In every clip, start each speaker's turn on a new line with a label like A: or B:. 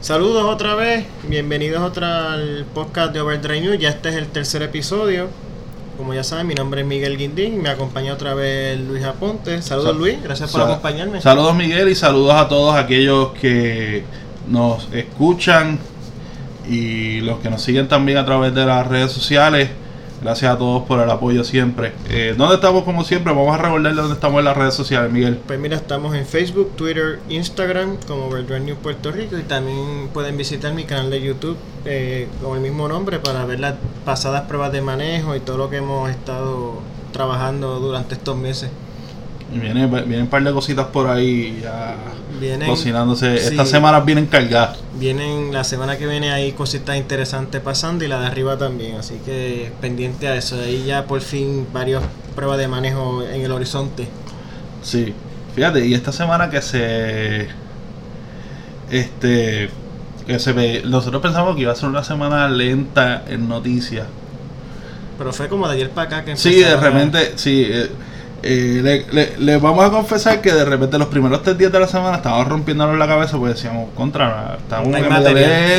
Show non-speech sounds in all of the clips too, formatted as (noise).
A: Saludos otra vez, bienvenidos otra al podcast de Overdrive News. Ya este es el tercer episodio. Como ya saben, mi nombre es Miguel Guindín, me acompaña otra vez Luis Aponte. Saludos
B: Sa-
A: Luis, gracias por acompañarme.
B: Saludos Miguel y saludos a todos aquellos que nos escuchan y los que nos siguen también a través de las redes sociales. Gracias a todos por el apoyo siempre. Eh, ¿Dónde estamos como siempre? Vamos a recordar dónde estamos en las redes sociales, Miguel.
A: Pues mira, estamos en Facebook, Twitter, Instagram como Overdrive News Puerto Rico y también pueden visitar mi canal de YouTube eh, con el mismo nombre para ver las pasadas pruebas de manejo y todo lo que hemos estado trabajando durante estos meses.
B: Viene, vienen un par de cositas por ahí ya
A: Vienen,
B: cocinándose.
A: sí.
B: Estas semanas vienen cargadas.
A: Vienen la semana que viene hay cositas interesantes pasando y la de arriba también, así que pendiente a eso. Ahí ya por fin varias pruebas de manejo en el horizonte.
B: Sí, fíjate, y esta semana que se. Este. Que se ve. Nosotros pensamos que iba a ser una semana lenta en noticias.
A: Pero fue como de ayer para acá que
B: Sí, de
A: a-
B: repente, sí. eh, eh, le, le- le vamos a confesar que de repente los primeros tres días de la semana estábamos rompiéndonos la cabeza porque decíamos, contra, está
A: No material, no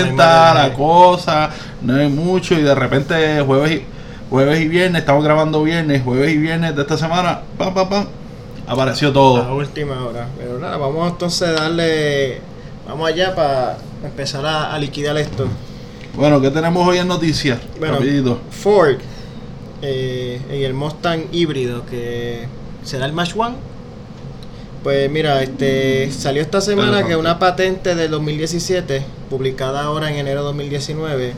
B: lenta
A: material.
B: la cosa, no hay mucho y de repente jueves y, jueves y viernes, estamos grabando viernes, jueves y viernes de esta semana, pam, pam, pam, apareció todo.
A: a última hora. Pero nada, vamos entonces a darle. Vamos allá para empezar a, a liquidar esto.
B: Bueno, ¿qué tenemos hoy en noticias?
A: Bueno,
B: Rapidito.
A: Ford eh, en el Mustang híbrido que será el Match One. Pues mira, este salió esta semana que una patente del 2017, publicada ahora en enero de 2019,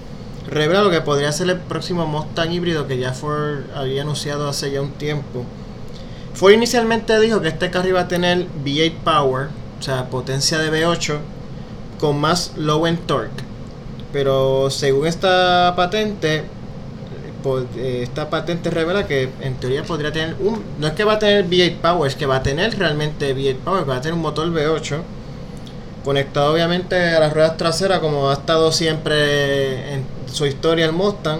A: revela lo que podría ser el próximo Mustang híbrido que ya Ford había anunciado hace ya un tiempo. Ford inicialmente dijo que este carro iba a tener V8 Power, o sea, potencia de V8, con más low end torque. Pero según esta patente, eh, esta patente revela que en teoría podría tener un. No es que va a tener V8 Power, es que va a tener realmente V8 Power, va a tener un motor V8 conectado obviamente a las ruedas traseras, como ha estado siempre en su historia el Mustang.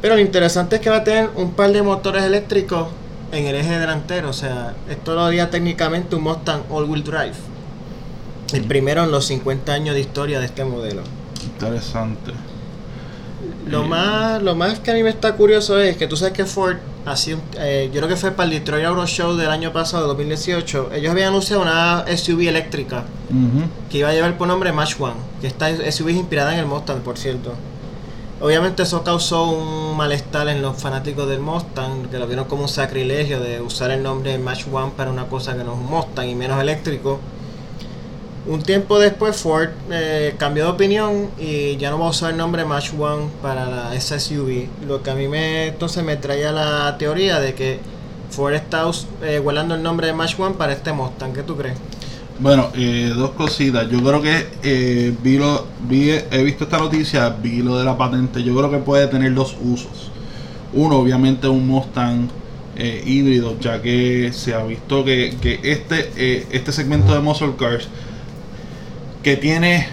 A: Pero lo interesante es que va a tener un par de motores eléctricos en el eje delantero, o sea, esto lo haría técnicamente un Mustang All-Wheel Drive. El primero en los 50 años de historia de este modelo.
B: Interesante.
A: Lo más, lo más que a mí me está curioso es que tú sabes que Ford hacía un- eh, yo creo que fue para el Detroit Auto Show del año pasado, 2018, ellos habían anunciado una SUV eléctrica
B: ujú.
A: que iba a llevar por nombre Match One, que esta SUV es inspirada en el Mustang, por cierto. Obviamente eso causó un malestar en los fanáticos del Mustang, que lo vieron como un sacrilegio de usar el nombre Match One para una cosa que no es un Mustang y menos eléctrico. Un tiempo después Ford eh, cambió de opinión y ya no va a usar el nombre Match One para la, esa SUV. Lo que a mí me entonces me traía la teoría de que Ford está eh, el nombre de Match One para este Mustang. ¿Qué tú crees?
B: Bueno, eh, dos cositas. Yo creo que eh, vi lo, vi, he visto esta noticia, vi lo de la patente. Yo creo que puede tener dos usos. Uno, obviamente, un Mustang eh, híbrido, ya que se ha visto que, que este, eh, este segmento de muscle cars que tiene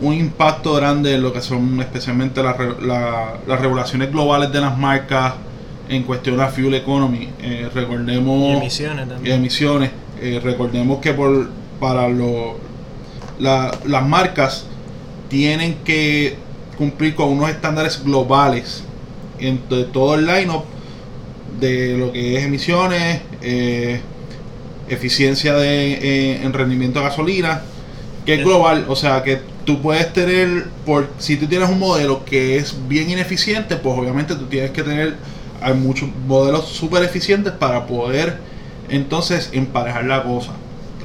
B: un impacto grande en lo que son especialmente las re- la- las regulaciones globales de las marcas en cuestión a fuel economy. Eh, recordemos
A: Y emisiones
B: y
A: también.
B: emisiones. Eh, recordemos que por para lo, la- las marcas tienen que cumplir con unos estándares globales en de todo el lineup de lo que es emisiones, eh, eficiencia de, en rendimiento de gasolina, que es global, o sea que tú puedes tener, por si tú tienes un modelo que es bien ineficiente, pues obviamente tú tienes que tener, hay muchos modelos súper eficientes para poder entonces emparejar la cosa.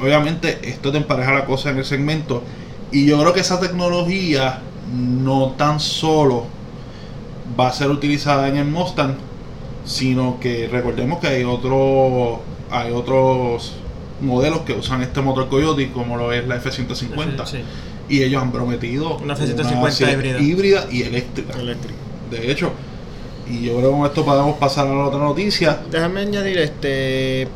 B: Obviamente esto te empareja la cosa en el segmento y yo creo que esa tecnología no tan solo va a ser utilizada en el Mustang, sino que recordemos que hay otro hay otros modelos que usan este motor Coyote como lo es la F150
A: Sí,
B: y ellos han prometido
A: Una F-150
B: serie
A: híbrida.
B: y eléctrica de hecho y yo creo que con esto podemos pasar a la otra noticia
A: Déjame añadir este.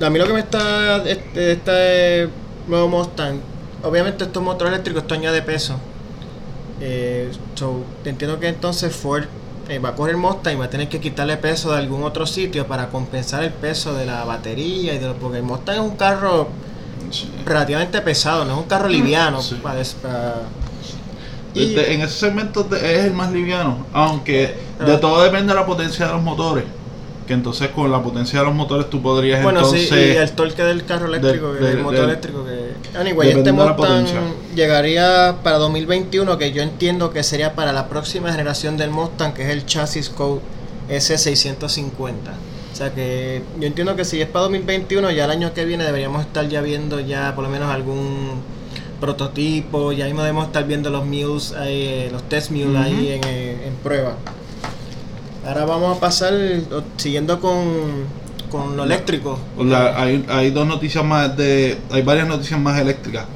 A: A mí lo que me está. Este, este nuevo Mustang. Obviamente, estos motores eléctricos, esto añade peso. Eh, so, entiendo que entonces Ford eh, va a coger el Mustang y va a tener que quitarle peso de algún otro sitio para compensar el peso de la batería y de lo, porque el Mustang es un carro relativamente pesado, no es un carro liviano.
B: Sí.
A: para- para- y-
B: en ese segmento de- es el más liviano, aunque de
A: Ah.
B: todo depende de la potencia de los motores. Que entonces con la potencia de los motores tú podrías
A: bueno,
B: entonces...
A: sí, y el torque del carro eléctrico,
B: del-
A: motor eléctrico que... Anyway, este Mustang llegaría para 2021, que yo entiendo que sería para la próxima generación del Mustang, que es el Chassis Code S650. O sea que yo entiendo que si es para 2021, ya el año que viene deberíamos estar ya viendo ya por lo menos algún prototipo, ya mismo debemos estar viendo los mules, ahí, eh, los test mules ahí en, eh, en prueba. Ahora vamos a pasar, siguiendo con, con lo eléctrico.
B: La- hay, hay dos noticias más de hay varias noticias más eléctricas.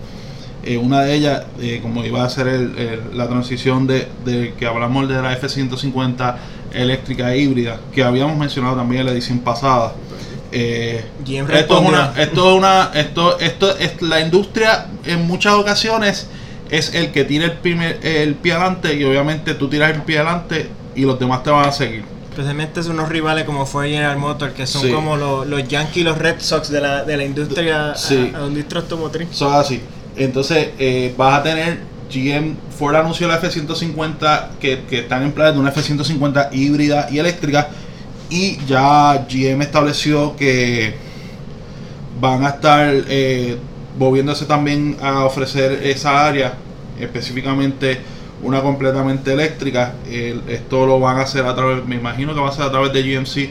B: Eh, una de ellas eh, como iba a ser el- el- la transición de, de que hablamos de la F150 eléctrica e híbrida que habíamos mencionado también en la edición pasada. Eh, esto es una esto es una esto esto es la industria en muchas ocasiones es el que tira el primer el pie adelante y obviamente tú tiras el pie adelante y los demás te van a seguir
A: Especialmente son unos rivales como fue General Motors, que son
B: Sí.
A: como los, los Yankees y los Red Sox de la, de la industria,
B: Sí.
A: a, a la industria automotriz.
B: Es así. Entonces, eh, vas a tener GM, Ford anunció la F-150 que, que están en plan de una F-150 híbrida y eléctrica. Y ya GM estableció que van a estar eh, moviéndose también a ofrecer esa área, específicamente una completamente eléctrica. El- esto lo van a hacer a través, me imagino que va a ser a través de GMC.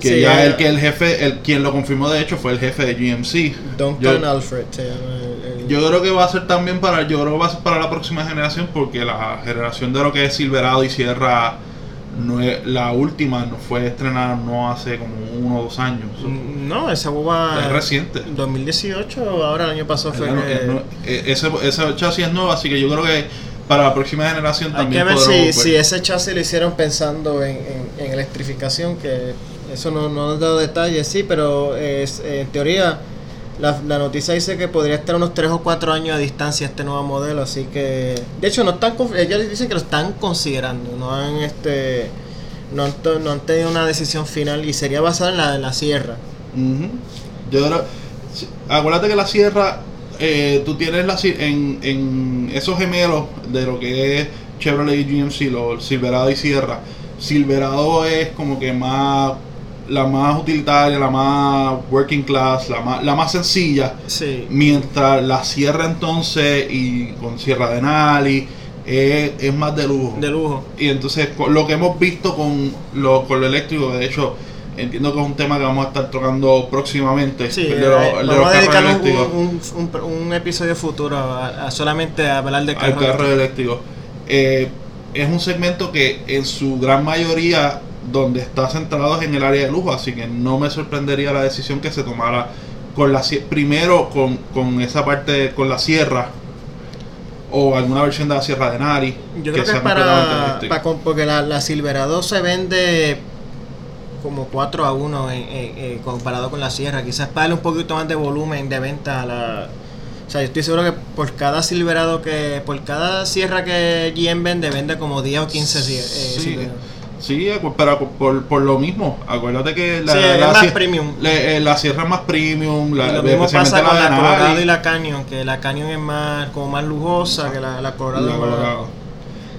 B: Que
A: Sí,
B: ya
A: eh,
B: el que el jefe, el quien lo confirmó de hecho fue el jefe de GMC.
A: Duncan
B: Yo-
A: Alfred se llama el- el-
B: yo creo que va a ser también para, yo creo que va a ser para la próxima generación porque la generación de lo que es Silverado y Sierra no es- la última no fue estrenada no hace como uno o dos años.
A: Mm, No, esa boba.
B: Es reciente.
A: 2018, ahora el año pasado fue. Que-
B: nue- eh, ese, ese chasis es nuevo, así que yo creo que para la próxima generación
A: Hay
B: también
A: que ver si,
B: podremos ver.
A: si ese chasis lo hicieron pensando en, en- en electrificación, que eso no, no he dado detalles, sí, pero es, en teoría la, la noticia dice que podría estar unos 3 o 4 años a distancia este nuevo modelo, así que de hecho no están ellos dicen que lo están considerando, no han este no han, no han tenido una decisión final y sería basada en la, en la sierra.
B: Ujú. Yo creo- acuérdate que la sierra, eh, tú tienes la, en, en esos gemelos de lo que es Chevrolet y GMC, los Silverado y Sierra. Silverado es como que más la más utilitaria, la más working class, la más, la más sencilla.
A: Sí.
B: Mientras la Sierra entonces y con Sierra de Nali es, es más de lujo.
A: De lujo.
B: Y entonces lo que hemos visto con lo, con lo eléctrico, de hecho, entiendo que es un tema que vamos a estar tocando próximamente.
A: Sí,
B: el de, los-
A: eh,
B: de
A: vamos
B: los
A: a dedicar un,
B: eléctricos.
A: un- un- un episodio futuro a, a solamente a hablar de carros.
B: carro eléctrico. Eh, es un segmento que en su gran mayoría donde está centrado es en el área de lujo, así que no me sorprendería la decisión que se tomara con la primero con, con esa parte con la sierra o alguna versión de la sierra de Nari
A: Yo creo que es para, para porque la, la Silverado se vende como 4 a 1 en- en- en- comparado con la Sierra. Quizás para darle un poquito más de volumen de venta a la... O sea, yo estoy seguro que por cada Silverado que... Por cada Sierra que GM vende, vende como 10 o 15 sie- eh,
B: Sí. Sí, pero por, por lo mismo, acuérdate que la,
A: Sí,
B: la
A: más
B: sie-
A: premium.
B: le- eh, la sierra es más premium, la,
A: y lo mismo pasa con la Colorado y la Canyon, que la Canyon es más como más lujosa que la, la Colorado.
B: la Colorado.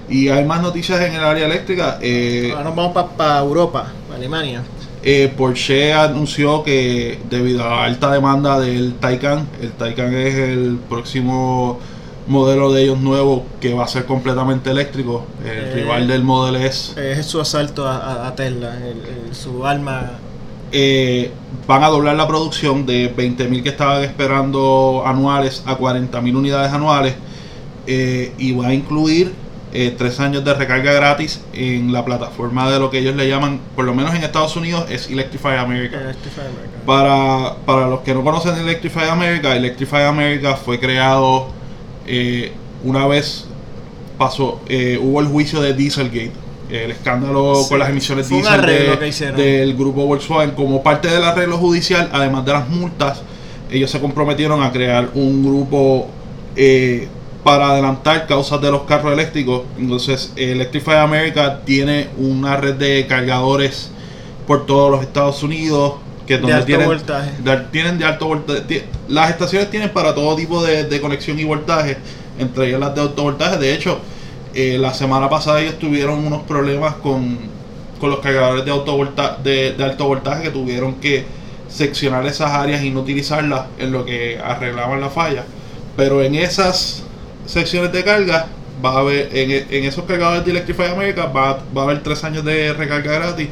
B: Y hay más noticias en el área eléctrica. Eh,
A: Ahora nos vamos para Europa, pa' Alemania.
B: eh, Porsche anunció que debido a la alta demanda del Taycan, el Taycan es el próximo modelo de ellos nuevo que va a ser completamente eléctrico. El
A: Eh,
B: rival del Model S.
A: Es su asalto a, Tesla, el- el- su alma.
B: Eh, van a doblar la producción de 20.000 que estaban esperando anuales a 40.000 unidades anuales eh, y va a incluir eh, tres años de recarga gratis en la plataforma de lo que ellos le llaman, por lo menos en Estados Unidos, es Electrify America.
A: Electrify America.
B: Para, para los que no conocen Electrify America, Electrify America fue creado eh, una vez pasó, eh, hubo el juicio de Dieselgate, el escándalo
A: Sí,
B: con las emisiones diesel de- del grupo Volkswagen. Como parte del arreglo judicial, además de las multas, ellos se comprometieron a crear un grupo eh, para adelantar causas de los carros eléctricos. Entonces, Electrify America tiene una red de cargadores por todos los Estados Unidos. que es
A: De
B: donde
A: alto
B: tienen,
A: voltaje.
B: de- tienen de alto voltaje. Las estaciones tienen para todo tipo de, de conexión y voltaje, entre ellas las de alto voltaje. De hecho, eh, la semana pasada ellos tuvieron unos problemas con, con los cargadores de, alto volta- de, de alto voltaje que tuvieron que seccionar esas áreas y no utilizarlas en lo que arreglaban la falla. Pero en esas secciones de carga va a haber, en, en esos cargadores de Electrify America va, va a haber tres años de recarga gratis,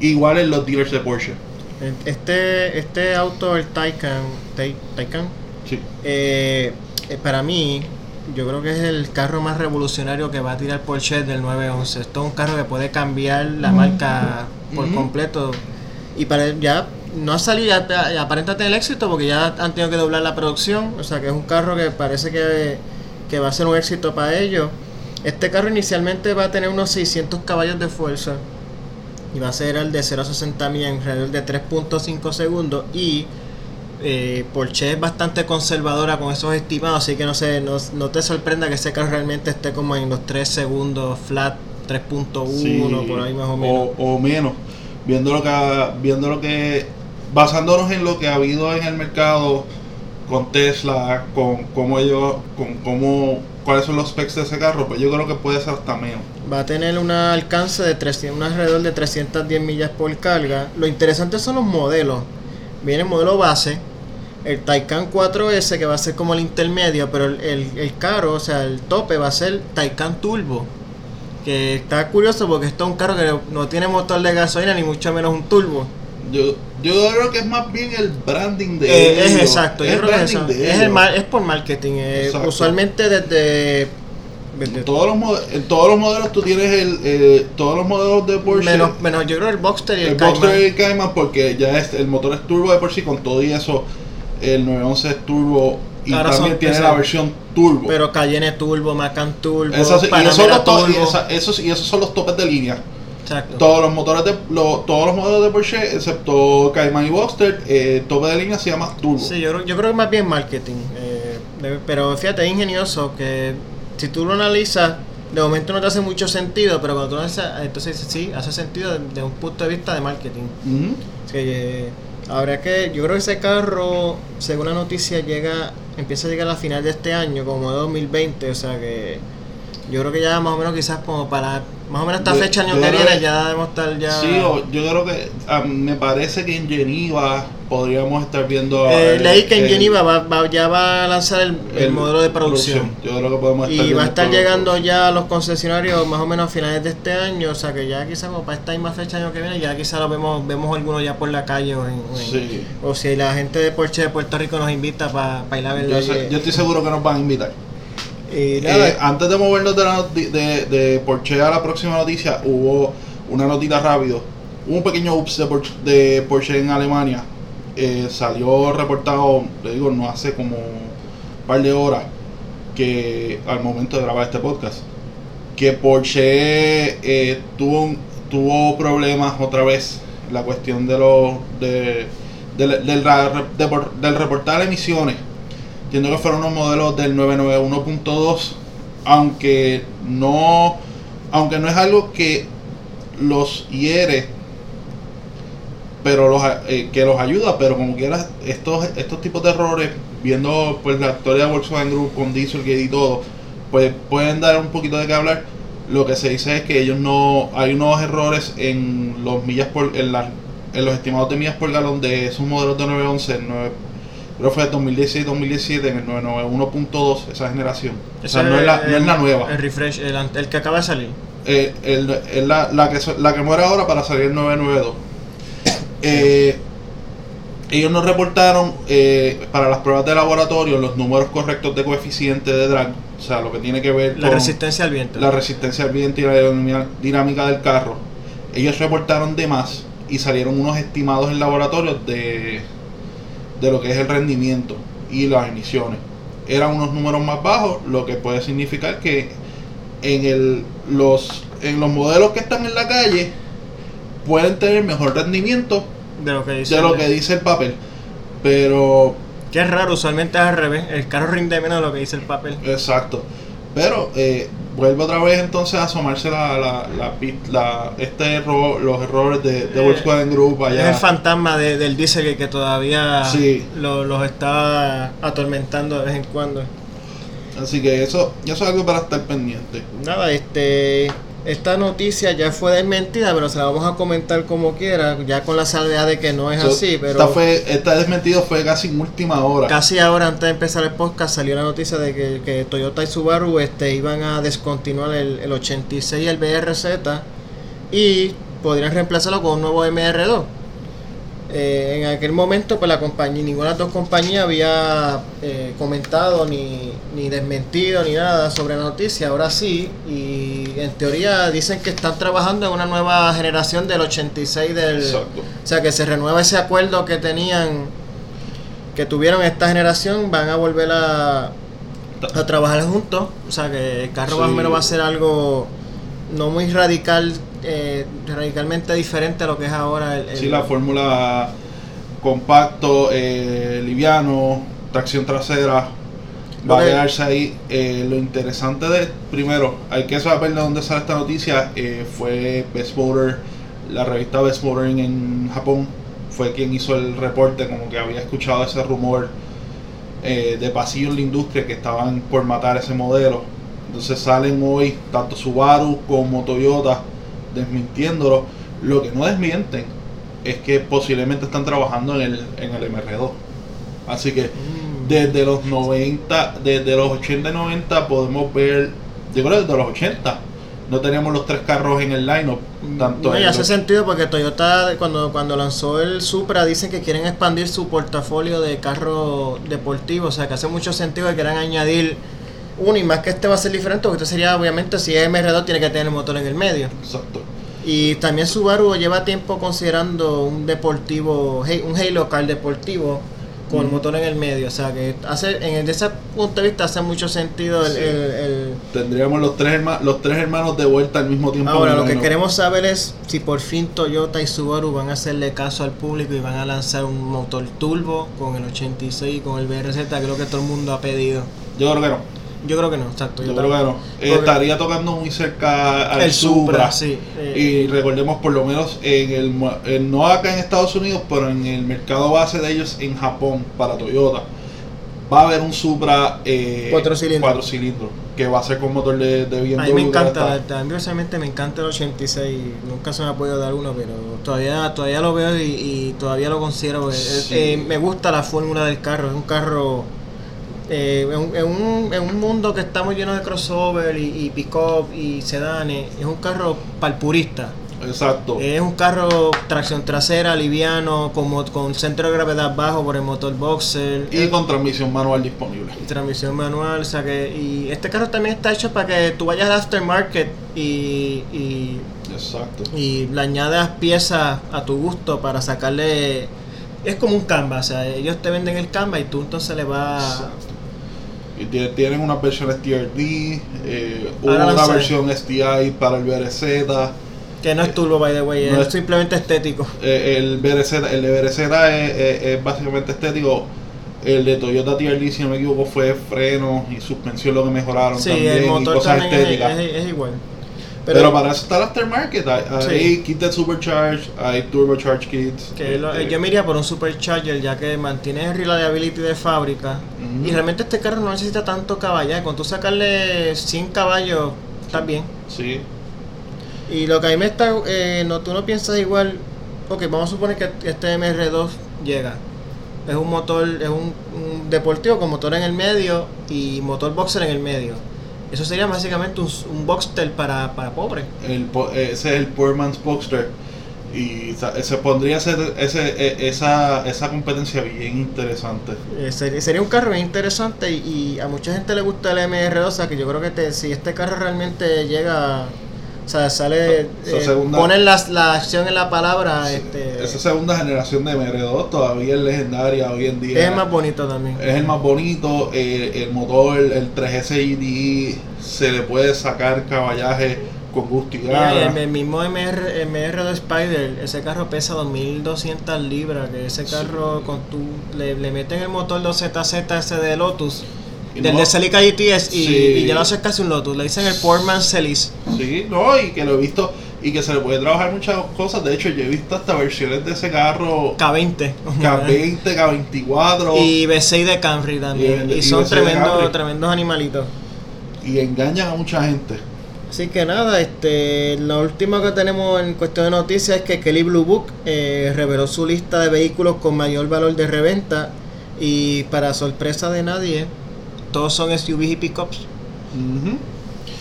B: igual en los dealers de Porsche.
A: Este, este auto, el Taycan, Tay- Taycan
B: Sí.
A: eh, eh, para mí, yo creo que es el carro más revolucionario que va a tirar Porsche del 911. Esto es un carro que puede cambiar la marca por completo. Y para ya no ha salido, ya aparenta tener éxito porque ya han tenido que doblar la producción. O sea que es un carro que parece que, que va a ser un éxito para ellos. Este carro inicialmente va a tener unos 600 caballos de fuerza. Y va a ser el de 0 a 60 millas en alrededor de 3.5 segundos. Y eh, Porsche es bastante conservadora con esos estimados, así que no sé, no, no te sorprenda que ese carro realmente esté como en los 3 segundos flat, 3.1
B: Sí,
A: por ahí más o menos.
B: o menos. Viendo lo que viendo lo que basándonos en lo que ha habido en el mercado con Tesla, con cómo ellos, con cómo cuáles son los specs de ese carro, pues yo creo que puede ser hasta menos.
A: Va a tener un alcance de 300, un alrededor de 310 millas por carga. Lo interesante son los modelos. Viene el modelo base, el Taycan 4S que va a ser como el intermedio, pero el, el, caro, o sea, el tope va a ser Taycan Turbo. Que está curioso porque esto es un carro que no tiene motor de gasolina ni mucho menos un turbo.
B: Yo, yo creo que es más bien el branding de
A: Eh, es
B: ellos.
A: exacto, yo
B: el
A: creo que es, eso.
B: de
A: es, el mar- es por marketing. eh,
B: Exacto.
A: usualmente desde,
B: todos los modelos, en todos los modelos tú tienes el eh, todos los modelos de Porsche
A: menos, menos yo creo el Boxster y el,
B: el
A: Cayman.
B: Boxster y el Cayman porque ya es, el motor es turbo de por sí con todo y eso el 911 es turbo y
A: Ahora
B: también
A: son-
B: tiene la
A: exacto.
B: versión turbo
A: Pero Cayenne Turbo, Macan Turbo,
B: Esas- y, esos y esa- esos, y esos son los topes de línea
A: Exacto.
B: todos los motores de lo- todos los modelos de Porsche excepto Cayman y Boxster eh, tope de línea se llama turbo
A: Sí, yo, creo- yo creo que más bien marketing. eh, pero fíjate, es ingenioso que si tú lo analizas, de momento no te hace mucho sentido, pero cuando tú lo analizas, entonces sí, hace sentido desde un punto de vista de marketing. Así que, eh, habrá que, yo creo que ese carro, según la noticia, llega, empieza a llegar a la final de este año, como de 2020, o sea que yo creo que ya más o menos quizás como para, más o menos esta
B: Yo-
A: fecha año
B: yo
A: que viene ya debemos estar ya...
B: Sí, o- yo creo que ah, me parece que en Geneva podríamos estar viendo
A: Eh,
B: el-
A: leí que en
B: el-
A: Geneva va, va- ya va a lanzar el, el
B: el-
A: modelo de producción.
B: Yo creo que podemos estar
A: Y va a estar llegando ya a los concesionarios más o menos a finales de este año, o sea que ya quizás como para esta misma fecha año que viene, ya quizás lo vemos, vemos algunos ya por la calle o, en,
B: Sí.
A: o si la gente de Porsche de Puerto Rico nos invita para ir a verlo.
B: Yo, sé- yo estoy seguro que nos van a invitar.
A: Nada,
B: Eh, antes de movernos de, la de, de Porsche a la próxima noticia, hubo una notita rápido. Hubo un pequeño ups de Porsche, de Porsche en Alemania. Eh, salió reportado, le digo, no hace como un par de horas que al momento de grabar este podcast, que Porsche eh, tuvo, un- tuvo problemas otra vez la cuestión de los de, del- del reportar emisiones. Entiendo que fueron unos modelos del 991.2, aunque no, aunque no es algo que los hiere, pero los, eh, que los ayuda, pero como quieras, estos, estos tipos de errores, viendo pues la historia de Volkswagen Group con Dieselgate y todo, pues pueden dar un poquito de qué hablar. Lo que se dice es que ellos no, hay unos errores en los millas por, en, los estimados de millas por galón de esos modelos de 911, el 9, creo que fue 2016-2017 en el 991.2, esa generación. O sea, no es la, no es la nueva.
A: El refresh, el, el que acaba de salir.
B: Eh, el- el- la, la que, la que muere ahora para salir el 992. Eh, ellos nos reportaron eh, para las pruebas de laboratorio los números correctos de coeficiente de drag, o sea, lo que tiene que ver
A: La
B: con
A: resistencia al viento.
B: la resistencia al viento y la aerodinámica- dinámica del carro. Ellos reportaron de más y salieron unos estimados en laboratorio de, de lo que es el rendimiento y las emisiones. Eran unos números más bajos, lo que puede significar que en, el, los, en los modelos que están en la calle pueden tener mejor rendimiento
A: de lo que dice.
B: de lo
A: el-
B: que dice el papel. Pero
A: Que es raro, usualmente es al revés. El carro rinde menos de lo que dice el papel.
B: Exacto. Pero eh, vuelve otra vez entonces a asomarse la, la, la, este error, los errores de, de
A: Eh,
B: Volkswagen Group
A: Es
B: allá.
A: el fantasma de- del Dieselgate que todavía
B: Sí.
A: lo- los está atormentando de vez en cuando.
B: Así que eso, eso es algo para estar pendiente.
A: Nada, este esta noticia ya fue desmentida, pero se la vamos a comentar como quiera, ya con la salvedad de que no es
B: So,
A: así, pero
B: esta fue, esta desmentido fue casi en última hora.
A: casi ahora antes de empezar el podcast salió la noticia de que, que Toyota y Subaru este, iban a descontinuar el, el 86 y el BRZ y podrían reemplazarlo con un nuevo MR2. Eh, en aquel momento, pues la compañía, ninguna de las dos compañías había eh, comentado ni, ni desmentido ni nada sobre la noticia. Ahora sí, y en teoría dicen que están trabajando en una nueva generación del 86 del.
B: Exacto.
A: O sea, que se renueva ese acuerdo que tenían, que tuvieron esta generación, van a volver a, a trabajar juntos. O sea, que el carro más o
B: Sí.
A: menos va a ser algo no muy radical, eh, radicalmente diferente a lo que es ahora el, el-
B: Sí, la fórmula compacto, eh, liviano, tracción trasera, va a quedarse ahí. Eh, lo interesante de, primero, hay que saber de dónde sale esta noticia. eh, fue Best Motor, la revista Best Motor en, en Japón, fue quien hizo el reporte, como que había escuchado ese rumor eh, de pasillo en la industria que estaban por matar ese modelo. Entonces salen hoy tanto Subaru como Toyota desmintiéndolo. Lo que no desmienten es que posiblemente están trabajando en el, en el MR2. Así que
A: Mm.
B: desde los 90, desde los 80 y 90 podemos ver, yo creo que desde los 80 no teníamos los tres carros en el lineup. Tanto
A: No, y hace
B: los-
A: sentido porque Toyota cuando, cuando lanzó el Supra dicen que quieren expandir su portafolio de carros deportivos, o sea que hace mucho sentido que quieran añadir uno y más que este va a ser diferente porque este sería obviamente si es MR2 tiene que tener el motor en el medio.
B: Exacto.
A: Y también Subaru lleva tiempo considerando un deportivo, un Halo Car deportivo con el
B: Ujú.
A: desde el medio, o sea que hace en desde ese punto de vista hace mucho sentido el,
B: Sí.
A: el- el-
B: Tendríamos los tres, herma- los tres hermanos de vuelta al mismo tiempo.
A: Ahora,
B: en
A: lo que queremos saber es si por fin Toyota y Subaru van a hacerle caso al público y van a lanzar un motor turbo con el 86 y con el BRZ, que es lo que todo el mundo ha pedido.
B: Yo creo que no.
A: Yo creo que no, exacto.
B: Yo
A: yo
B: creo que no. Eh, estaría tocando muy cerca al
A: el Supra,
B: Supra.
A: sí. eh,
B: Y recordemos por lo menos en el, en- no acá en Estados Unidos, pero en el mercado base de ellos en Japón para Toyota. Va a haber un Supra eh,
A: Cuatro cilindros.
B: cuatro cilindros, que va a ser con motor de, de BMW.
A: a mí me encanta, personalmente me encanta el 86, nunca se me ha podido dar uno, pero todavía todavía lo veo y, y todavía lo considero. eh,
B: Sí.
A: eh, me gusta la fórmula del carro, es un carro eh, en, un- en un, en un mundo que estamos lleno de crossover y, y pick-up y sedanes, es un carro para el purista.
B: Exacto.
A: Es un carro tracción trasera, liviano, con, mo- con centro de gravedad bajo por el motor boxer.
B: y con transmisión manual disponible.
A: y transmisión manual, o sea que y este carro también está hecho para que tú vayas al aftermarket y, y,
B: Exacto.
A: y le añadas piezas a tu gusto para sacarle es como un canvas, o sea, ellos te venden el canvas y tú entonces le vas
B: Exacto. Tienen una versión TRD, eh, una
A: lanzan.
B: versión STI para el BRZ.
A: que no es turbo by the way,
B: No
A: es
B: es-
A: simplemente estético.
B: Eh, el BRZ, el de BRZ es, es- es básicamente estético. El de Toyota TRD, si no me equivoco, fue freno y suspensión lo que mejoraron
A: Sí,
B: también
A: el
B: y cosas
A: también
B: estéticas.
A: es- es igual.
B: Pero, para eso está el aftermarket. Hay,
A: Sí.
B: hay kit de supercharge, hay turbocharge kits.
A: Que lo- yo me iría por un supercharger ya que mantiene el reliability de fábrica y realmente este carro no necesita tanto caballaje. Con tú sacarle 100 caballos, estás bien.
B: Sí,
A: Y lo que a mí me está, eh, no, tú no piensas igual, ok, vamos a suponer que este MR2 llega. Es un motor, es un, un deportivo con motor en el medio y motor boxer en el medio. Eso sería básicamente un, un Boxster para, para pobres.
B: el, ese es el Poor Man's Boxster. Y se pondría ese, ese, e- esa, esa competencia bien interesante.
A: Eh, sería, sería un carro bien interesante y, y a mucha gente le gusta el MR2, o sea que yo creo que te- si este carro realmente llega, o sea, sale, eh,
B: segunda-
A: ponen las- la acción en la palabra, este,
B: Esa segunda generación de MR2 todavía es legendaria hoy en día.
A: es más bonito también.
B: Es el más bonito, eh, el motor, el 3S IDI, se le puede sacar caballaje con gusto y
A: Mira, el, el mismo MR, MR2 Spider, ese carro pesa 2200 libras, que ese
B: Sí.
A: carro con tu le, le meten el motor 2ZZ ese de Lotus del
B: no-
A: de Celica GTS y,
B: Sí.
A: y ya lo hace casi un Lotus. Le dicen el Portman Celis.
B: Sí, no, y que lo he visto y que se le puede trabajar muchas cosas. De hecho, yo he visto hasta versiones de ese carro
A: K20.
B: K20, K24 y,
A: Y V6 de Camry también.
B: Y-
A: Y,
B: y
A: son
B: V6 de
A: tremendos, tremendos animalitos.
B: engañan a mucha gente.
A: Así que nada, este, lo último que tenemos en cuestión de noticias es que Kelly Blue Book eh, reveló su lista de vehículos con mayor valor de reventa y para sorpresa de nadie, todos son SUVs y pickups.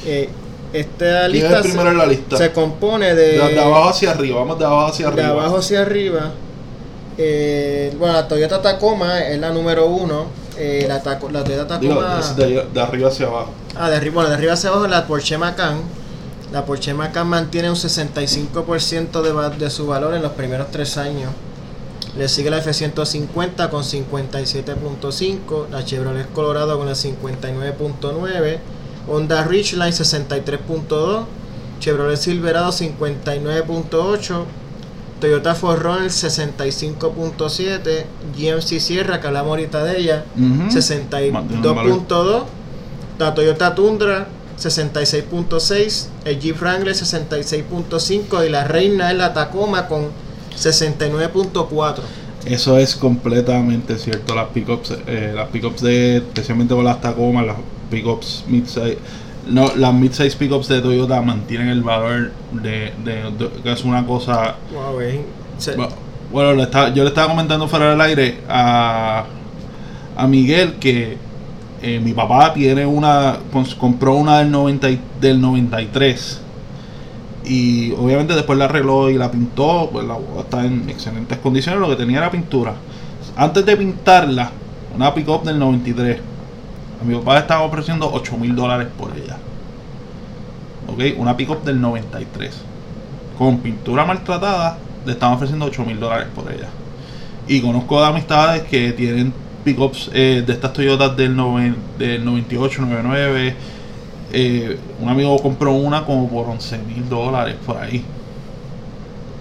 A: Eh, esta
B: ¿Quién es
A: lista
B: el primero en la lista?
A: se, compone de,
B: de, de abajo hacia arriba, vamos de abajo hacia
A: de
B: arriba.
A: abajo hacia arriba. Eh, bueno, la Toyota Tacoma es la número uno. Eh, la, Taco- la Toyota Tacoma.
B: de, de arriba hacia abajo.
A: Ah, de arriba, bueno, de arriba hacia abajo la Porsche Macan. La Porsche Macan mantiene un 65% de, de su valor en los primeros tres años. Le sigue la F-150 con 57.5, la Chevrolet Colorado con el 59.9, Honda Ridgeline 63.2, Chevrolet Silverado 59.8, Toyota 4Runner 65.7, GMC Sierra, que hablamos ahorita de ella,
B: Ujú.
A: 62.2, la Toyota Tundra 66.6, el Jeep Wrangler 66.5 y la reina es la Tacoma con 69.4.
B: Eso es completamente cierto. Las pickups, eh, las pickups de, especialmente con las Tacoma, las pickups midsize, no, las midsize pickups de Toyota mantienen el valor de, que es una cosa.
A: Wow, se-
B: bu- Bueno, le estaba- yo le estaba comentando fuera del aire a, a Miguel que eh, mi papá tiene una, compró una del 90 y- del 93 y obviamente después la arregló y la pintó, pues la guagua está en excelentes condiciones, lo que tenía era pintura. Antes de pintarla, una pick-up del 93, a mi papá estaba ofreciendo 8 mil dólares por ella. Ok, una pick-up del 93. Con pintura maltratada, le estaban ofreciendo 8 mil dólares por ella. Y conozco de amistades que tienen pickups eh, de estas Toyotas del, del 98, 99. Eh, un amigo compró una como por 11 mil dólares por ahí.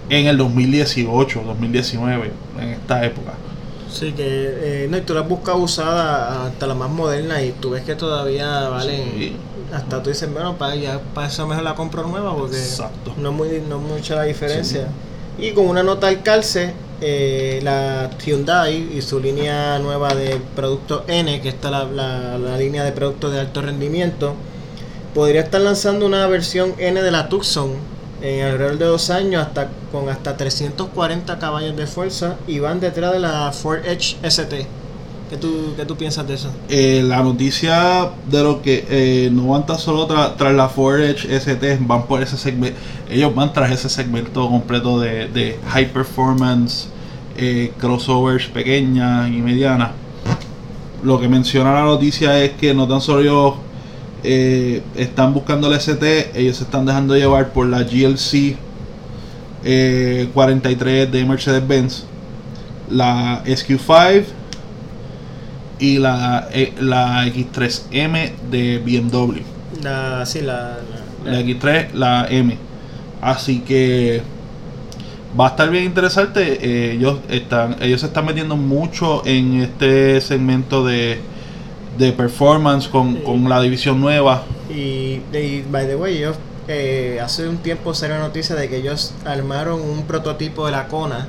B: En el 2018, 2019, en esta época.
A: sí, que eh, no, y tú la buscas usada hasta la más moderna y tú ves que todavía valen.
B: Sí.
A: Hasta tú dices, bueno, para, ya, para eso mejor la compro nueva porque
B: Exacto.
A: no es, muy, no mucha la diferencia. Y con una nota al calce, eh, la Hyundai y su línea nueva de productos N, que está la, la, la línea de productos de alto rendimiento, podría estar lanzando una versión N de la Tucson en alrededor de dos años hasta con hasta 340 caballos de fuerza y van detrás de la Ford Edge ST. ¿Qué tú, qué tú piensas de eso?
B: Eh, la noticia de lo que eh, no van tan solo tra- tras la Ford Edge ST, van por ese segmento, ellos van tras ese segmento completo de, de high performance, eh, crossovers pequeñas y medianas. Lo que menciona la noticia es que no tan solo ellos eh, están buscando el ST, ellos se están dejando llevar por la GLC eh, 43 de Mercedes-Benz, la SQ5 y la, eh, la X3M de BMW.
A: La, sí, la, la-
B: La X3, la M. Así que va a estar bien interesante. Eh, ellos están, ellos se están metiendo mucho en este segmento de, de performance con,
A: Sí.
B: con la división nueva.
A: Y, y, by the way, ellos eh, hace un tiempo salió noticia de que ellos armaron un prototipo de la Kona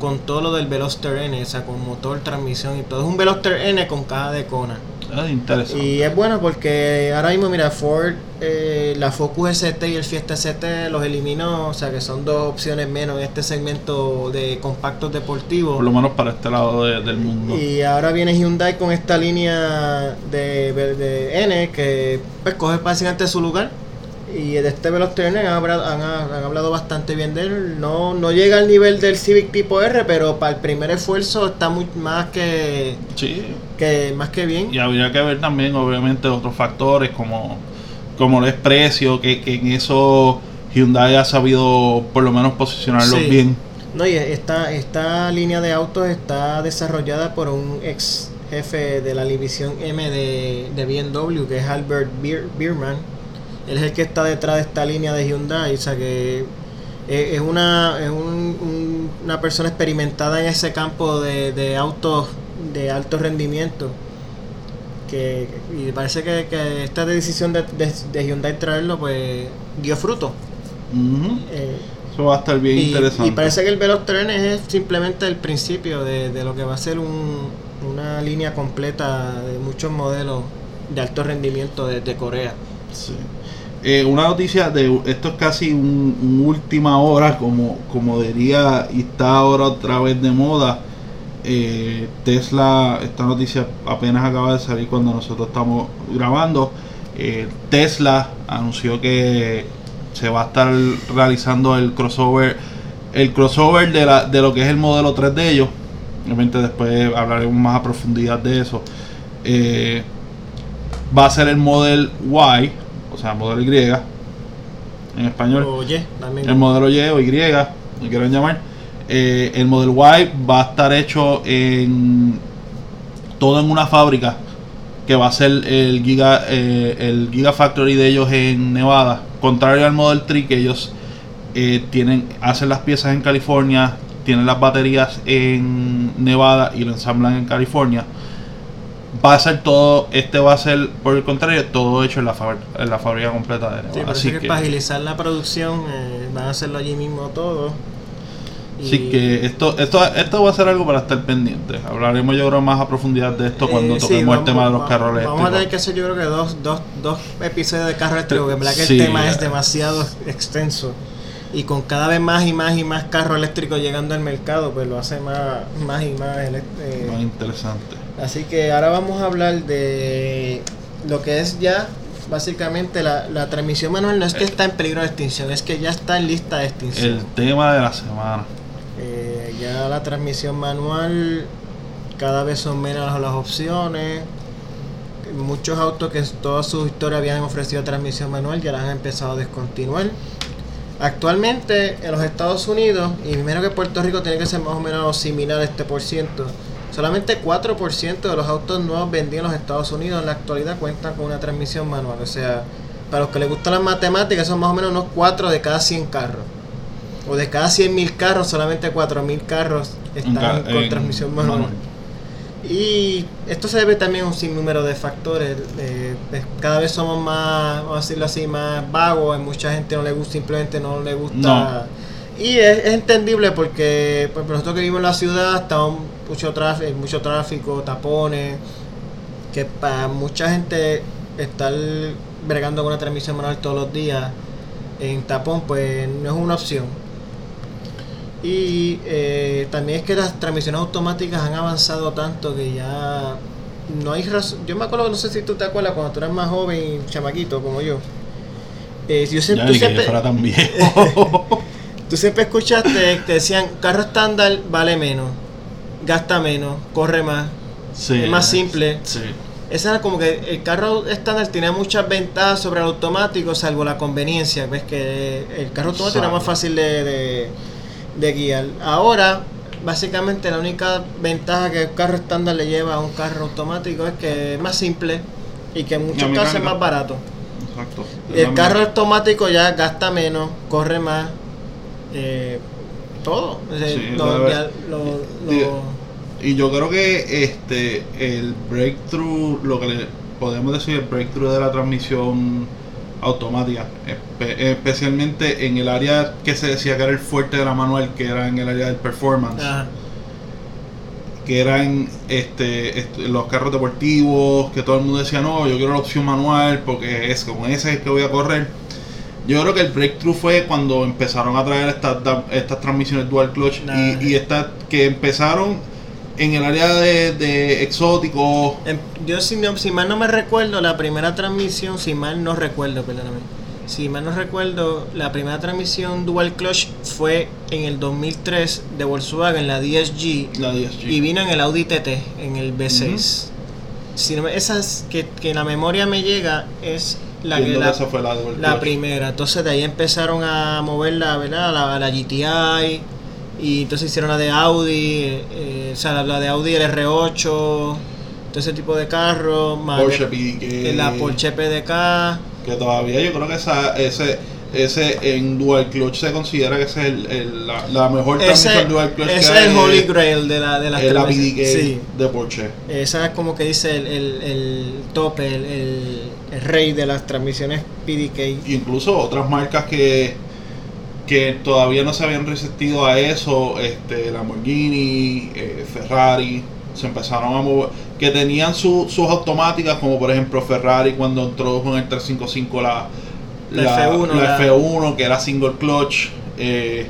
A: con todo lo del Veloster N, o sea, con motor, transmisión y todo. Es un Veloster N con caja de Kona.
B: Ah, interesante.
A: Y es bueno porque ahora mismo, mira, Ford, eh, la Focus ST y el Fiesta ST los eliminó, o sea, que son dos opciones menos en este segmento de compactos deportivos.
B: Por lo menos para este lado de- del mundo.
A: Y ahora viene Hyundai con esta línea de, de N que pues coge básicamente su lugar. Y de este Veloster N han hablado, han, han hablado bastante bien de él. No, no llega al nivel del Civic tipo R, pero para el primer esfuerzo está muy más que,
B: Sí.
A: que más que bien.
B: Y habría que ver también, obviamente, otros factores como, como el precio, que, que en eso Hyundai ha sabido por lo menos posicionarlos
A: Sí.
B: bien.
A: No, y esta, esta línea de autos está desarrollada por un ex jefe de la división M de, de BMW, que es Albert Bier- Bierman. Él es el que está detrás de esta línea de Hyundai, o sea que es, una, es un- un- una persona experimentada en ese campo de, de autos de alto rendimiento. que y parece que, que esta decisión de, de, de Hyundai traerlo pues dio fruto. Eh,
B: Eso va a estar bien
A: y,
B: interesante.
A: y parece que el Veloz Trenes es simplemente el principio de, de lo que va a ser un- una línea completa de muchos modelos de alto rendimiento desde Corea.
B: Sí. Eh, una noticia de esto es casi un, última hora, como, como diría, y está ahora otra vez de moda. Eh, Tesla, esta noticia apenas acaba de salir cuando nosotros estamos grabando. Eh, Tesla anunció que se va a estar realizando el crossover, el crossover de, la, de lo que es el modelo 3 de ellos. Obviamente después hablaremos más a profundidad de eso. Va a ser el Model Y, o sea, Modelo Y en español.
A: También.
B: El modelo Y o Y, lo quieran llamar. Eh, el Model Y va a estar hecho en todo en una fábrica que va a ser el Giga, eh, el Gigafactory de ellos en Nevada. Contrario al Model 3 que ellos eh, tienen, hacen las piezas en California, tienen las baterías en Nevada y lo ensamblan en California. Va a ser todo, este va a ser, por el contrario, todo hecho en la, en la fábrica completa de Nevada.
A: Sí,
B: Así
A: que,
B: que-
A: para agilizar la producción eh, van a hacerlo allí mismo todo.
B: Así que esto, esto, esto va a ser algo para estar pendiente. Hablaremos yo creo más a profundidad de esto cuando
A: Eh, sí,
B: toquemos el tema de los carros
A: Vamos a
B: eléctricos.
A: tener que hacer yo creo que dos, dos, dos episodios de carro eléctrico, que en verdad que
B: Sí,
A: el tema es demasiado extenso. Y con cada vez más y más y más carros eléctricos llegando al mercado, pues lo hace más, más y más eh,
B: Más interesante.
A: Así que ahora vamos a hablar de lo que es ya básicamente la, la transmisión manual. No es que está en peligro de extinción, es que ya está en lista de extinción.
B: El tema de la semana.
A: Eh, ya la transmisión manual cada vez son menos las opciones. Muchos autos que en toda su historia habían ofrecido transmisión manual ya las han empezado a descontinuar. Actualmente en los Estados Unidos, y primero que Puerto Rico tiene que ser más o menos similar a este por ciento, solamente 4% de los autos nuevos vendidos en los Estados Unidos en la actualidad cuentan con una transmisión manual. O sea, para los que les gustan las matemáticas, son más o menos unos 4 de cada 100 carros. O de cada 100.000 carros, solamente 4.000 carros están con transmisión manual. Y esto se debe también a un sinnúmero de factores. eh, pues, cada vez somos más, vamos a decirlo así, más vagos. A mucha gente no le gusta, simplemente no le gusta. Y es, es entendible porque por ejemplo, nosotros que vivimos en la ciudad, estamos mucho tráfico, mucho tráfico, tapones. Que para mucha gente estar bregando con una transmisión manual todos los días en tapón, pues no es una opción. Y eh, también es que las transmisiones automáticas han avanzado tanto que ya no hay razón. Yo me acuerdo, no sé si tú te acuerdas, cuando tú eras más joven y chamaquito como yo. Eh, yo siempre,
B: Ya
A: tú
B: yo
A: siempre-
B: fuera tan (laughs) viejo.
A: Tú siempre escuchaste que decían carro estándar vale menos, gasta menos, corre más,
B: Sí,
A: es más simple.
B: Sí.
A: Esa era como que el carro estándar tenía muchas ventajas sobre el automático, salvo la conveniencia. Ves que el carro automático era más fácil de, de, de guiar. Ahora, básicamente la única ventaja que el carro estándar le lleva a un carro automático es que es más simple y que en muchos casos es más barato.
B: Exacto.
A: Y el carro automático ya gasta menos, corre más, eh, todo. O sea,
B: Sí,
A: lo- ya lo-
B: Y yo creo que este el breakthrough, lo que le podemos decir, el breakthrough de la transmisión automática, espe- especialmente en el área que se decía que era el fuerte de la manual, que era en el área del performance,
A: ajá.
B: que eran este, este, los carros deportivos, que todo el mundo decía, no, yo quiero la opción manual porque es con ese es que voy a correr. Yo creo que el breakthrough fue cuando empezaron a traer estas, estas transmisiones dual clutch
A: Nah.
B: y, y estas que empezaron en el área de, de exóticos.
A: Em, Yo, si, no- si mal no me recuerdo, la primera transmisión, si mal no recuerdo, perdóname. Si mal no recuerdo, la primera transmisión Dual Clutch fue en el 2003 de Volkswagen, la DSG,
B: La DSG.
A: y vino en el Audi TT, en el V6. Si no esas que, que la memoria me llega es la que la,
B: esa fue la
A: primera. Entonces de ahí empezaron a moverla, ¿verdad? La, la GTI. Y entonces hicieron la de Audi, eh, o sea, la, de Audi el R8, todo ese tipo de carros,
B: Porsche PDK.
A: la Porsche PDK.
B: Que todavía yo creo que esa, ese, ese en dual clutch se considera que ese es el, el- la, la mejor transmisión dual clutch
A: ese
B: que
A: es el Holy Grail de la, de las Sí.
B: de Porsche.
A: Esa es como que dice el, el, el tope, el rey de las transmisiones PDK.
B: incluso otras marcas que que todavía no se habían resistido a eso, este Lamborghini, eh, Ferrari, se empezaron a mover, que tenían su- sus automáticas, como por ejemplo Ferrari cuando introdujo en el 355 la,
A: La F1,
B: la
A: la-
B: F1, que era single clutch, eh,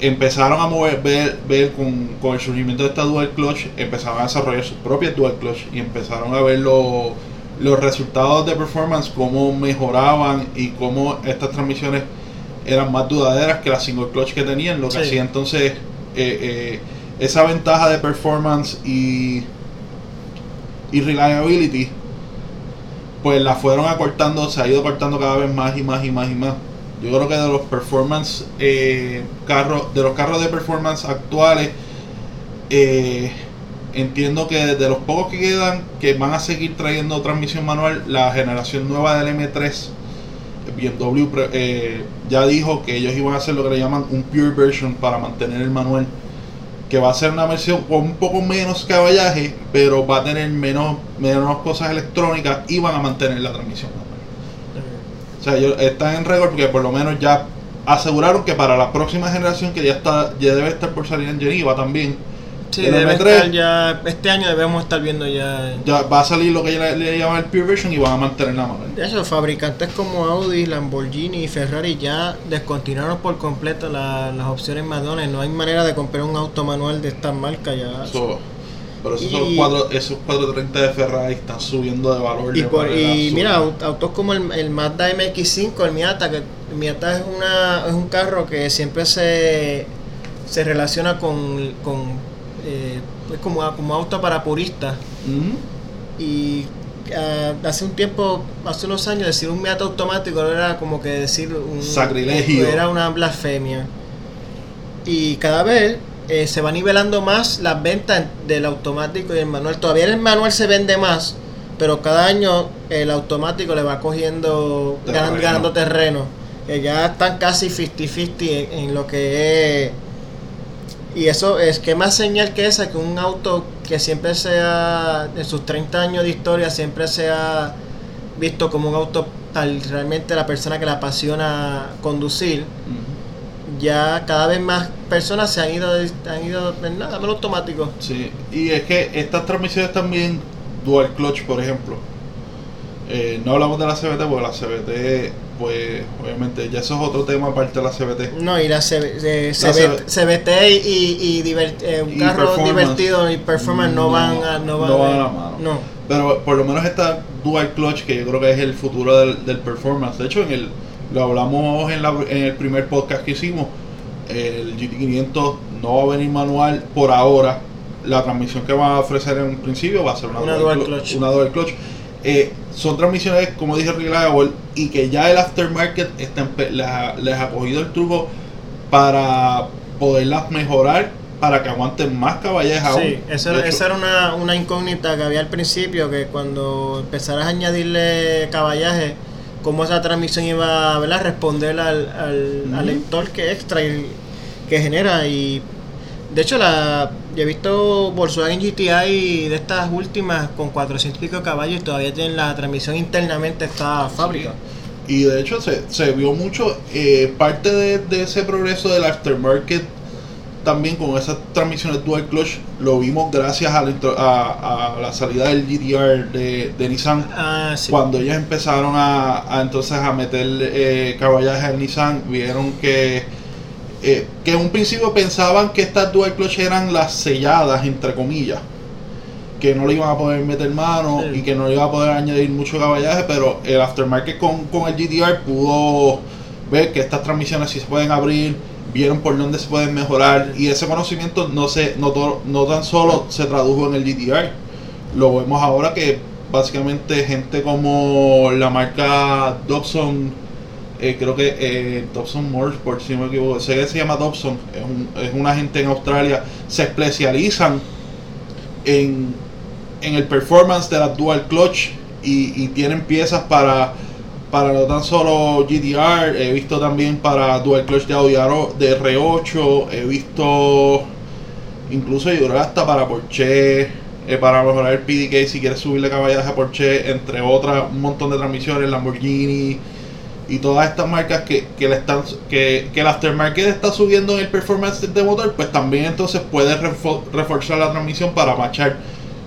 B: empezaron a mover, ver, ver con, con el surgimiento de esta dual clutch, empezaron a desarrollar sus propias dual clutch y empezaron a ver los resultados de performance, cómo mejoraban y cómo estas transmisiones eran más duraderas que las single clutch que tenían, lo que
A: Sí.
B: hacía entonces eh, eh, esa ventaja de performance y, y reliability, pues la fueron acortando, se ha ido cortando cada vez más y más y más y más. Yo creo que de los performance eh, carros, de los carros de performance actuales, eh, entiendo que de los pocos que quedan, que van a seguir trayendo transmisión manual, la generación nueva del M3, BMW eh, ya dijo que ellos iban a hacer lo que le llaman un pure version para mantener el manual, que va a ser una versión con un poco menos caballaje, pero va a tener menos, menos cosas electrónicas y van a mantener la transmisión manual. O sea, ellos están en récord porque por lo menos ya aseguraron que para la próxima generación que ya está ya debe estar por salir en Geneva también
A: Sí, debe
B: M3
A: estar ya, este año debemos estar viendo ya.
B: ya va a salir lo que le, le llaman el pure version y van a mantener la manual.
A: De hecho, fabricantes como Audi, Lamborghini y Ferrari ya descontinuaron por completo la- las opciones manuales. No hay manera de comprar un auto manual de estas marcas ya.
B: So, pero esos,
A: Y-
B: son cuatro, esos 430 de Ferrari están subiendo de valor.
A: Y,
B: de
A: por,
B: manera
A: y
B: absurda.
A: mira, aut- autos como el, el Mazda MX5, el Miata, que el Miata es, una, es un carro que siempre se, se relaciona con, con eh, es como, como auto para puristas. Y ah, hace un tiempo, hace unos años, decir un Miata automático era como que decir un
B: Sacrilegio.
A: Era una blasfemia. Y cada vez eh, se va nivelando más las ventas del automático y el manual. Todavía el manual se vende más, pero cada año el automático le va cogiendo, ganando terreno. Eh, ya están casi 50-50 en, en lo que es. Y eso es que más señal que esa, que un auto que siempre sea, en sus 30 años de historia, siempre sea visto como un auto tal realmente la persona que le apasiona conducir ya cada vez más personas se han ido han ido nada menos automático.
B: Sí, y es que estas transmisiones también, dual clutch, por ejemplo. eh, no hablamos de la CBT porque la CBT, pues obviamente ya eso es otro tema aparte de la CBT.
A: no y la C- eh,
B: La
A: CBT, CBT y, y divert- eh, un
B: Y
A: carro divertido y performance no,
B: No,
A: van a no van,
B: no van
A: a-
B: la mano.
A: no
B: Pero por lo menos esta dual clutch, que yo creo que es el futuro del, del performance. De hecho, en el, lo hablamos en, la- en el primer podcast que hicimos. El GT500 no va a venir manual por ahora. La transmisión que va a ofrecer en un principio va a ser una,
A: Una dual
B: clu-
A: clutch.
B: Una dual clutch. Eh, son transmisiones, como dije, reliable y que ya el aftermarket está les, ha, les ha cogido el truco para poderlas mejorar para que aguanten más caballeros aún.
A: Sí, eso,
B: De hecho,
A: esa era una, una incógnita que había al principio, que cuando empezaras a añadirle caballaje, cómo esa transmisión iba a responder al, al, al torque extra y- que genera. Y de hecho, la, yo he visto Volkswagen GTI de estas últimas con 400 y pico caballos y todavía tienen la transmisión internamente esta fábrica.
B: Y de hecho se, se vio mucho, eh, parte de, de ese progreso del aftermarket también con esas transmisiones dual clutch lo vimos gracias a la, intro- a, a la salida del GTR de, de Nissan
A: Ah, sí.
B: cuando ellos empezaron a, a entonces a meter eh, caballaje al Nissan vieron que eh, que en un principio pensaban que estas dual clutch eran las selladas entre comillas que no le iban a poder meter mano
A: Sí.
B: y que no le iba a poder añadir mucho caballaje pero el aftermarket con, con el GTR pudo ver que estas transmisiones sí se pueden abrir vieron por dónde se pueden mejorar y ese conocimiento no se no, to- no tan solo se tradujo en el GTR lo vemos ahora que básicamente gente como la marca Dobson eh, creo que eh, Dobson Motorsport si no me equivoco sé que se llama Dobson es, un- es una gente en Australia se especializan en, en el performance de la dual clutch y, tienen piezas para para no tan solo GTR, he visto también para Dual Clutch de Audi de R8, he visto incluso yo hasta para Porsche, eh, para mejorar el PDK si quieres subirle caballaje a Porsche, entre otras, un montón de transmisiones, Lamborghini y todas estas marcas que, que le están que, que el aftermarket está subiendo en el performance de motor, pues también entonces puedes refo- reforzar la transmisión para machar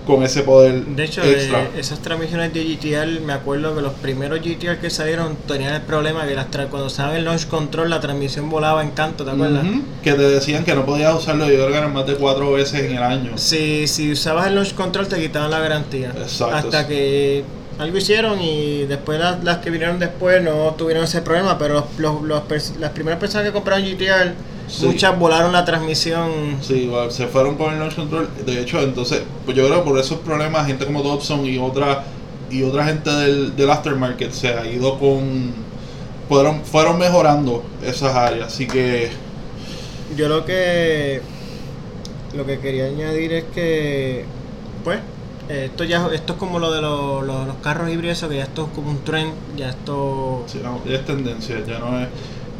B: con ese poder
A: De hecho,
B: extra.
A: eh, esas transmisiones de GTR, me acuerdo que los primeros GTR que salieron tenían el problema que las cuando usaban el launch control la transmisión volaba en canto, ¿te acuerdas?
B: Ujú, Que te decían que no podías usarlo, yo creo que eran más de cuatro veces en el año.
A: Si, si usabas el launch control te quitaban la garantía.
B: Exacto.
A: Hasta que algo hicieron y después las, las que vinieron después no tuvieron ese problema, pero los, los- las primeras personas que compraron GTR,
B: Sí.
A: muchas volaron la transmisión.
B: Sí, igual, se fueron con el launch control. De hecho, entonces, pues yo creo que por esos problemas, gente como Dobson y otra y otra gente del, del aftermarket se ha ido con. Fueron, fueron mejorando esas áreas. Así que,
A: Yo lo que lo que quería añadir es que pues eh, esto ya esto es como lo de los, los, los carros híbridos, que ya esto es como un tren, ya esto
B: sí, no, ya es tendencia, ya no es.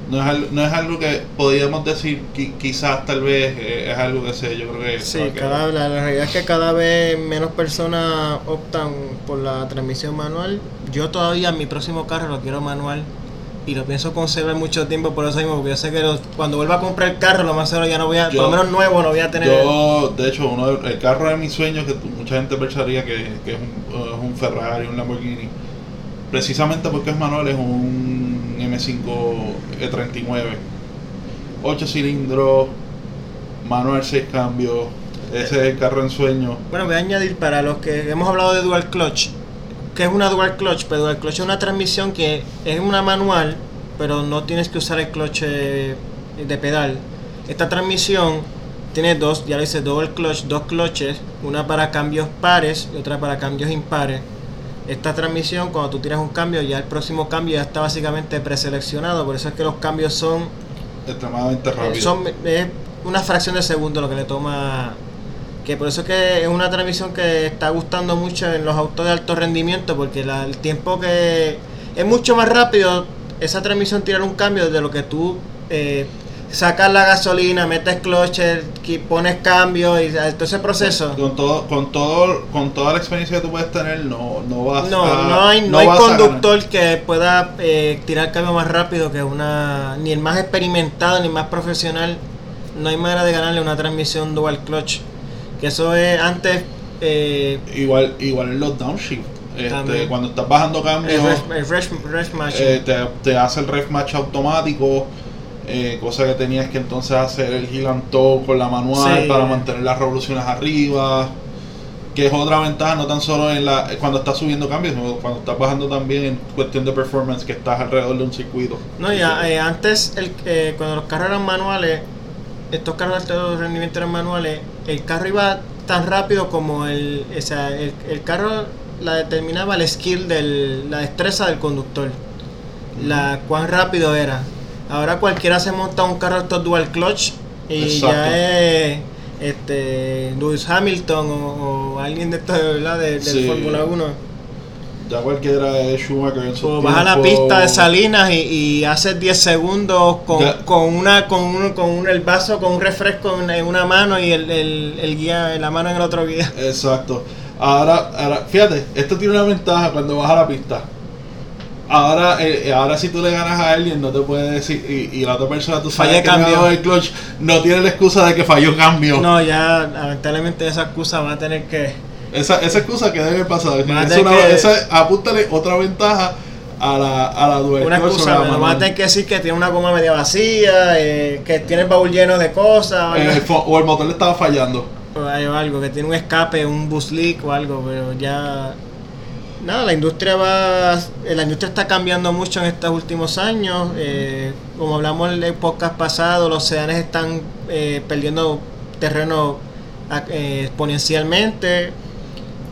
B: No es, algo, no es algo que podríamos decir, qui- quizás tal vez eh, es algo que sé, yo creo que.
A: Sí, cada, la, la realidad es que cada vez menos personas optan por la transmisión manual. Yo todavía mi próximo carro lo quiero manual y lo pienso conservar mucho tiempo por eso mismo, porque yo sé que los- cuando vuelva a comprar el carro, lo más seguro ya no voy a,
B: Yo-
A: por lo menos nuevo, no voy a tener.
B: Yo, de hecho, uno de- el carro de mis sueños, que mucha gente pensaría que, que es, un, es un Ferrari, un Lamborghini, precisamente porque es manual, es un M5 E39. 8 cilindros, manual 6 cambios, ese es el carro en sueño.
A: Bueno, voy a añadir para los que hemos hablado de Dual Clutch, que es una Dual Clutch, pero Dual Clutch es una transmisión que es una manual, pero no tienes que usar el clutch eh, de pedal. Esta transmisión tiene dos, ya lo dice, Dual Clutch, dos clutches, una para cambios pares y otra para cambios impares. Esta transmisión, cuando tú tiras un cambio, ya el próximo cambio ya está básicamente preseleccionado, por eso es que los cambios son
B: Extremadamente rápido.
A: son es una fracción de segundo lo que le toma. Que por eso es que es una transmisión que está gustando mucho en los autos de alto rendimiento, porque la- el tiempo que es mucho más rápido esa transmisión tirar un cambio de lo que tú eh, sacas la gasolina, metes clutch, que pones cambio y todo ese proceso.
B: Con todo, con todo, con toda la experiencia que tú puedes tener, no, no vas
A: No,
B: a,
A: no hay, no hay
B: a ganar.
A: conductor que pueda eh, tirar cambio más rápido que una. Ni el más experimentado, ni el más profesional. No hay manera de ganarle una transmisión dual clutch. Que eso es antes. Eh,
B: Igual, igual en los downshift. Este, cuando estás bajando cambios,
A: el ref, el ref- ref match.
B: eh, te, te hace el ref match automático. eh, cosa que tenías que entonces hacer el gigantó con la manual
A: Sí.
B: para mantener las revoluciones arriba. Que es otra ventaja, no tan solo en la cuando estás subiendo cambios, sino cuando estás bajando también en cuestión de performance, que estás alrededor de un circuito.
A: No, ya, eh, antes, el, eh, cuando los carros eran manuales, estos carros de alto rendimiento eran manuales, el carro iba tan rápido como el, o sea, el, el carro la determinaba el skill del, la destreza del conductor, la cuán rápido era. Ahora cualquiera se monta un carro estos dual clutch y
B: Exacto.
A: ya es este Lewis Hamilton o, o alguien de estos, ¿verdad? De, del
B: Sí.
A: Fórmula 1.
B: Ya cualquiera es Schumacher en su
A: vas a la pista de Salinas y, y haces 10 segundos con, con una con un, con un- el vaso con un refresco en, una mano y el, el, el guía en la mano en el otro guía.
B: Exacto. Ahora, ahora, fíjate, esto tiene una ventaja cuando vas a la pista. Ahora, eh, ahora si tú le ganas a alguien, no te puede decir, y, y la otra persona tú sabes
A: Fallé
B: que
A: cambio.
B: el clutch, no tiene la excusa de que falló cambio.
A: No, ya lamentablemente esa excusa va a tener que
B: Esa, esa excusa que debe pasar. Es una-
A: que-
B: esa- apúntale otra ventaja a la, a la dual
A: una excusa,
B: sobre la
A: me va a tener que decir que tiene una goma media vacía, eh, que tiene el baúl lleno de cosas, o
B: Eh, el o el motor le estaba fallando.
A: o algo, que tiene un escape, un bus leak o algo, pero ya nada, la industria va, eh, la industria está cambiando mucho en estos últimos años. eh, como hablamos en el podcast pasado, los sedanes están eh, perdiendo terreno exponencialmente.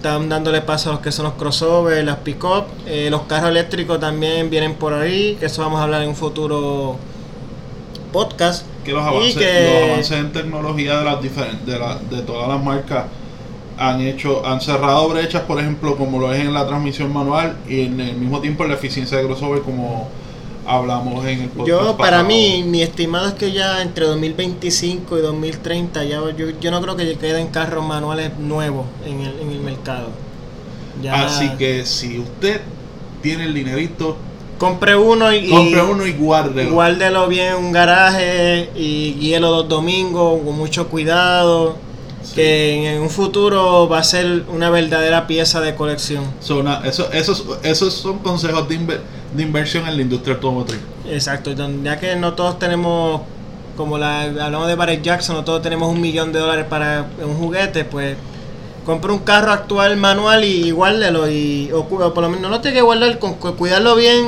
A: Están dándole paso a los que son los crossovers, las pick-up. eh, los carros eléctricos también vienen por ahí, que eso vamos a hablar en un futuro podcast.
B: que los avances,
A: que-
B: los avances en tecnología de las diferentes de, la- de todas las marcas han hecho, han cerrado brechas, por ejemplo, como lo es en la transmisión manual y en el mismo tiempo en la eficiencia de crossover como hablamos en el podcast
A: Yo, para
B: pasado.
A: mí, mi estimado es que ya entre 2025 y 2030, ya yo, yo no creo que queden carros manuales nuevos en el, en el mercado. Ya-
B: Así que si usted tiene el dinerito,
A: compre uno y,
B: compre uno y guárdelo.
A: guárdelo bien en un garaje y guíelo los domingos con mucho cuidado.
B: Sí.
A: Que en un futuro va a ser una verdadera pieza de colección.
B: So, na- eso, esos, esos son consejos de, de inversión en la industria automotriz.
A: Exacto, ya que no todos tenemos, como la, hablamos de Barrett Jackson, no todos tenemos un millón de dólares para un juguete, pues compra un carro actual manual y, guárdelo y o, por lo menos no lo tiene que guardar, con, cu- cuidarlo bien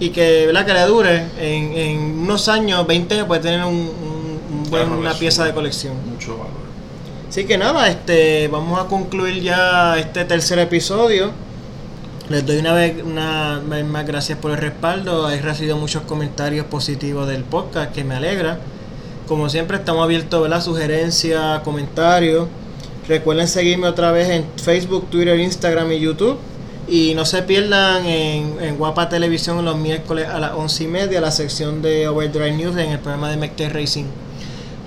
A: y que, ¿verdad? que le dure. En, en unos años, 20 años, puede tener un, un- un buen- una pieza de colección.
B: Mucho valor.
A: Así que nada, este, vamos a concluir ya este tercer episodio. Les doy una vez, una vez más gracias por el respaldo. He recibido muchos comentarios positivos del podcast, que me alegra. Como siempre, estamos abiertos a sugerencias, comentarios. Recuerden seguirme otra vez en Facebook, Twitter, Instagram y YouTube. Y no se pierdan en, Guapa Televisión los miércoles a las once y media la sección de Overdrive News en el programa de McTech Racing.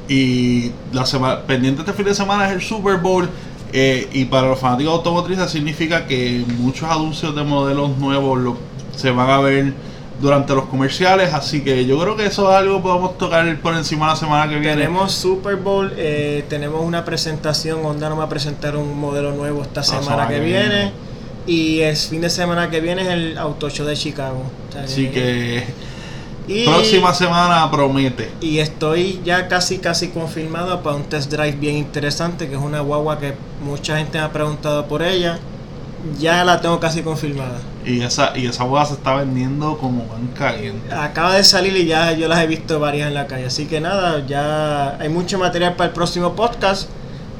B: Y la semana pendiente este fin de semana es el Super Bowl. Eh, y para los fanáticos automotrices significa que muchos anuncios de modelos nuevos lo- se van a ver durante los comerciales. Así que yo creo que eso es algo que podemos tocar por encima la semana que viene.
A: Tenemos Super Bowl, eh, tenemos una presentación, Honda nos va a presentar un modelo nuevo esta semana,
B: semana
A: que
B: que
A: viene.
B: viene.
A: Y el fin de semana que viene es el Auto Show de Chicago. O sea
B: Así que
A: y,
B: próxima semana promete.
A: y estoy ya casi casi confirmado para un test drive bien interesante, que es una guagua que mucha gente me ha preguntado por ella. Ya la tengo casi confirmada.
B: Y esa, y esa boda se está vendiendo como pan caliente.
A: Acaba de salir y ya yo las he visto varias en la calle. Así que nada, ya hay mucho material para el próximo podcast.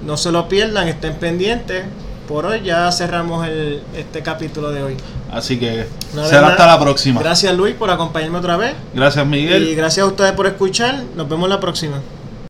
A: No se lo pierdan, estén pendientes. Por hoy ya cerramos el, este capítulo de hoy.
B: Así que
A: Una
B: será hasta la próxima.
A: Gracias Luis por acompañarme otra vez.
B: Gracias
A: Y
B: Miguel.
A: gracias a ustedes por escuchar. Nos vemos la próxima.